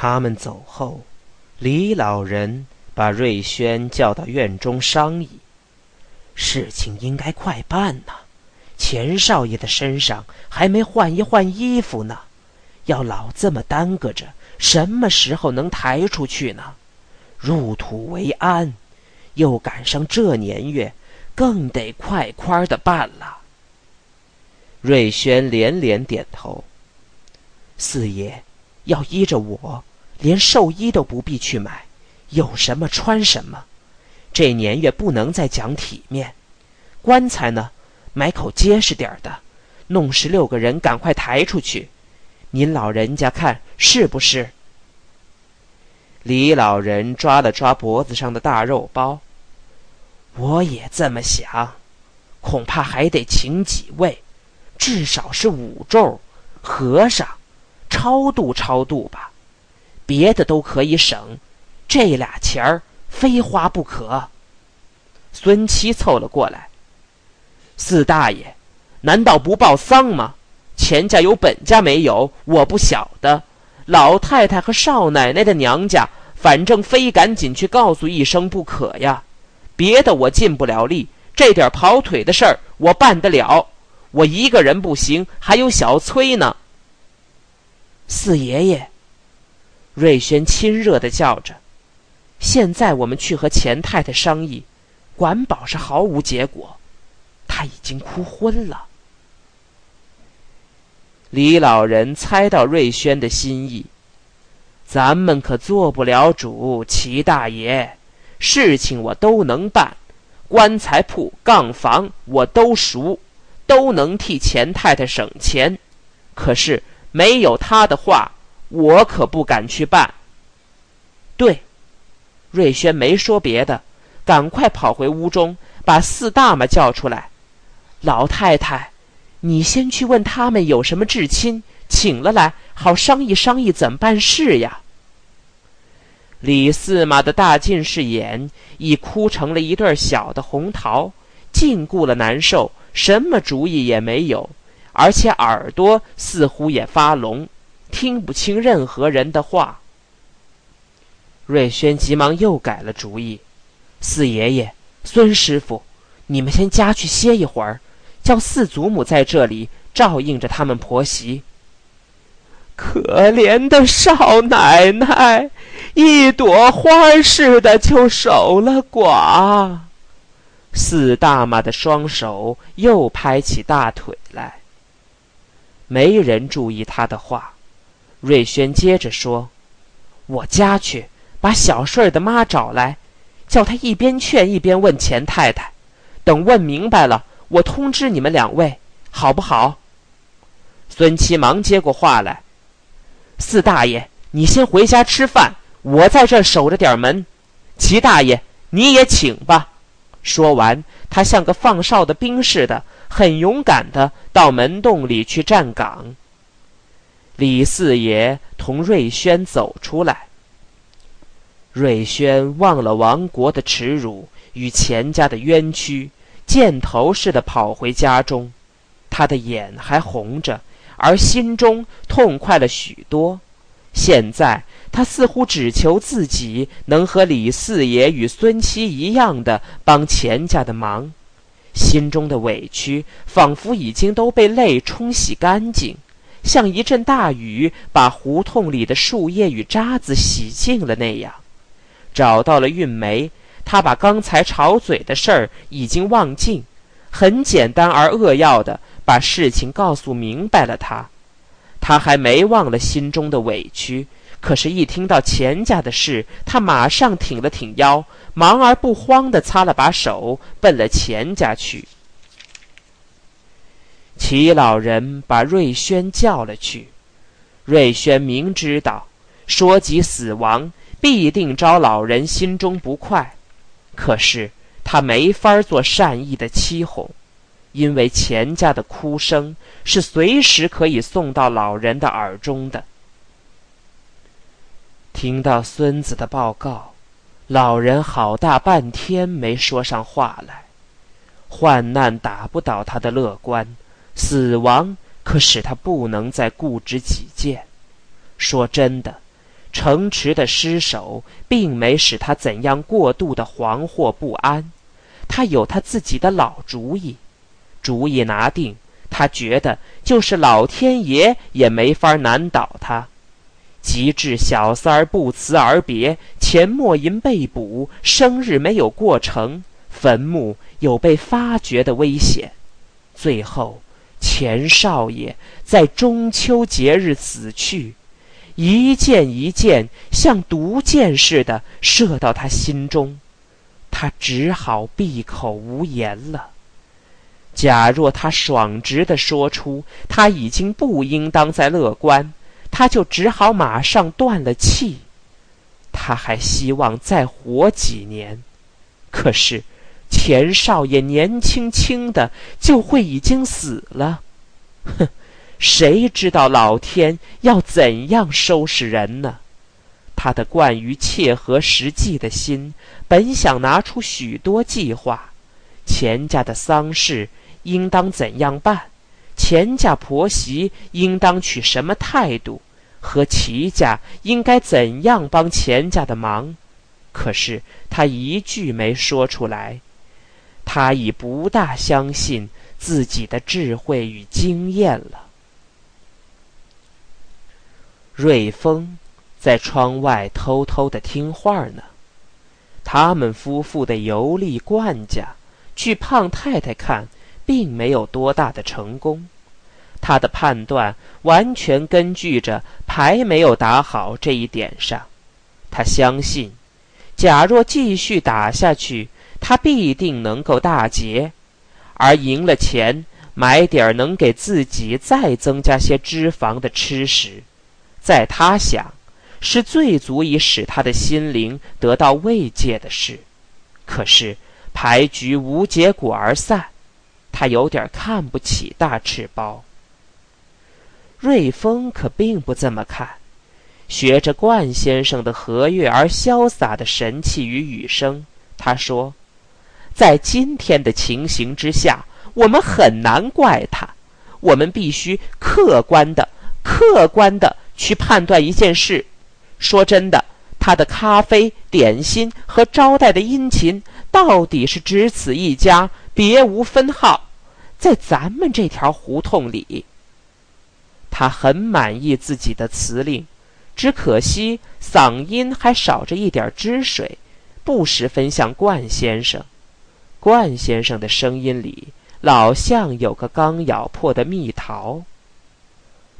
他们走后，李老人把瑞轩叫到院中商议：事情应该快办呐，钱少爷的身上还没换一换衣服呢，要老这么耽搁着，什么时候能抬出去呢？入土为安，又赶上这年月，更得快快的办了。瑞轩连连点头。四爷，要依着我，连寿衣都不必去买，有什么穿什么。这年月不能再讲体面，棺材呢，买口结实点儿的，弄十六个人赶快抬出去。您老人家看是不是？李老人抓了抓脖子上的大肉包，我也这么想，恐怕还得请几位，至少是五咒和尚。超度超度吧，别的都可以省，这俩钱儿非花不可。孙七凑了过来，四大爷，难道不报丧吗？钱家有本家没有，我不晓得。老太太和少奶奶的娘家，反正非赶紧去告诉一声不可呀。别的我尽不了力，这点跑腿的事儿我办得了。我一个人不行，还有小崔呢。四爷爷，瑞轩亲热的叫着：“现在我们去和钱太太商议，管保是毫无结果，他已经哭昏了。”李老人猜到瑞轩的心意，咱们可做不了主，齐大爷，事情我都能办，棺材铺、杠房我都熟，都能替钱太太省钱，可是。没有他的话，我可不敢去办。对，瑞轩没说别的，赶快跑回屋中，把四大妈叫出来。老太太，你先去问他们有什么至亲，请了来，好商议商议怎么办事呀。李四妈的大近视眼已哭成了一对小的红桃，禁锢了难受，什么主意也没有。而且耳朵似乎也发聋，听不清任何人的话。瑞轩急忙又改了主意：“四爷爷、孙师傅，你们先家去歇一会儿，叫四祖母在这里照应着他们婆媳。”可怜的少奶奶，一朵花似的就守了寡。四大妈的双手又拍起大腿来。没人注意他的话，瑞轩接着说：“我家去把小顺儿的妈找来，叫他一边劝一边问钱太太。等问明白了，我通知你们两位，好不好？”孙七忙接过话来：“四大爷，你先回家吃饭，我在这儿守着点门。齐大爷，你也请吧。”说完，他像个放哨的兵似的。很勇敢的到门洞里去站岗。李四爷同瑞轩走出来。瑞轩忘了亡国的耻辱与钱家的冤屈，箭头似的跑回家中。他的眼还红着，而心中痛快了许多。现在他似乎只求自己能和李四爷与孙七一样的帮钱家的忙。心中的委屈仿佛已经都被泪冲洗干净，像一阵大雨把胡同里的树叶与渣子洗净了那样。找到了韵梅，他把刚才吵嘴的事儿已经忘尽，很简单而扼要的把事情告诉明白了。他，他还没忘了心中的委屈。可是，一听到钱家的事，他马上挺了挺腰，忙而不慌地擦了把手，奔了钱家去。齐老人把瑞轩叫了去。瑞轩明知道，说及死亡，必定招老人心中不快，可是他没法做善意的欺哄，因为钱家的哭声是随时可以送到老人的耳中的。听到孙子的报告，老人好大半天没说上话来。患难打不倒他的乐观，死亡可使他不能再固执己见。说真的，城池的失守并没使他怎样过度的惶惑不安，他有他自己的老主意，主意拿定，他觉得就是老天爷也没法难倒他。及至小三儿不辞而别，钱默吟被捕，生日没有过成，坟墓有被发掘的危险，最后钱少爷在中秋节日死去。一箭一箭，像毒箭似的射到他心中，他只好闭口无言了。假若他爽直的说出他已经不应当再乐观，他就只好马上断了气。他还希望再活几年，可是钱少爷年轻轻的就会已经死了。哼！谁知道老天要怎样收拾人呢？他的惯于切合实际的心，本想拿出许多计划：钱家的丧事应当怎样办？钱家婆媳应当取什么态度？和齐家应该怎样帮钱家的忙？可是他一句没说出来。他已不大相信自己的智慧与经验了。瑞丰在窗外偷偷的听话呢。他们夫妇的游历冠家去胖太太看，并没有多大的成功。他的判断完全根据着牌没有打好这一点上。他相信，假若继续打下去，他必定能够大捷，而赢了钱，买点能给自己再增加些脂肪的吃食。在他想，是最足以使他的心灵得到慰藉的事。可是牌局无结果而散，他有点看不起大赤包。瑞丰可并不这么看，学着冠先生的和悦而潇洒的神气与语声，他说：“在今天的情形之下，我们很难怪他。我们必须客观的、客观的。”去判断一件事，说真的，他的咖啡、点心和招待的殷勤，到底是只此一家，别无分号。在咱们这条胡同里，他很满意自己的辞令，只可惜嗓音还少着一点汁水，不十分像冠先生。冠先生的声音里，老像有个刚咬破的蜜桃。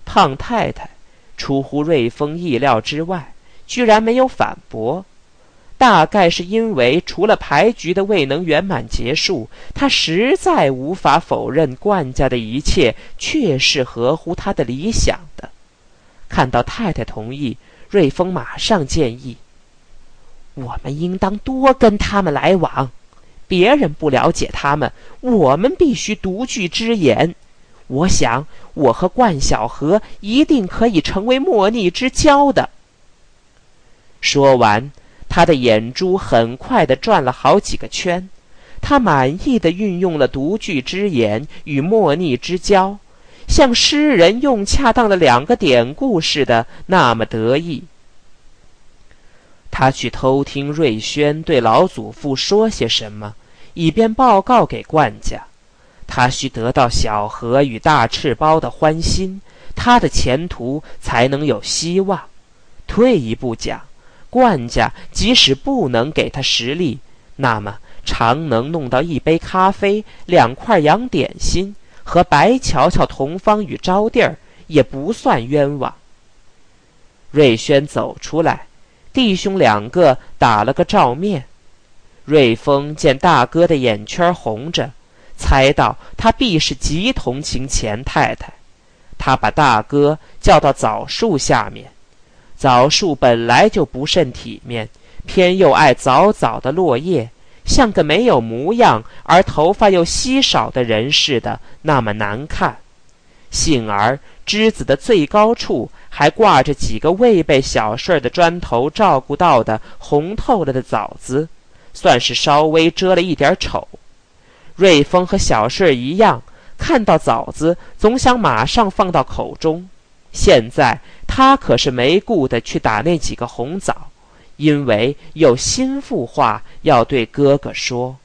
胖太太。出乎瑞丰意料之外，居然没有反驳。大概是因为除了牌局的未能圆满结束，他实在无法否认冠家的一切确是合乎他的理想的。看到太太同意，瑞丰马上建议：“我们应当多跟他们来往，别人不了解他们，我们必须独具之眼。”我想，我和冠晓荷一定可以成为莫逆之交的。说完，他的眼珠很快地转了好几个圈，他满意的运用了独具之眼与莫逆之交，像诗人用恰当的两个典故似的，那么得意。他去偷听瑞轩对老祖父说些什么，以便报告给冠家。他需得到小何与大赤包的欢心，他的前途才能有希望。退一步讲，冠家即使不能给他实力，那么常能弄到一杯咖啡、两块洋点心，和白瞧瞧同方与招弟儿，也不算冤枉。瑞轩走出来，弟兄两个打了个照面。瑞丰见大哥的眼圈红着。猜到他必是极同情钱太太，他把大哥叫到枣树下面。枣树本来就不甚体面，偏又爱早早的落叶，像个没有模样而头发又稀少的人似的，那么难看。幸而枝子的最高处还挂着几个未被小顺儿的砖头照顾到的红透了的枣子，算是稍微遮了一点丑。瑞丰和小顺儿一样，看到枣子总想马上放到口中。现在他可是没顾得去打那几个红枣，因为有心腹话要对哥哥说。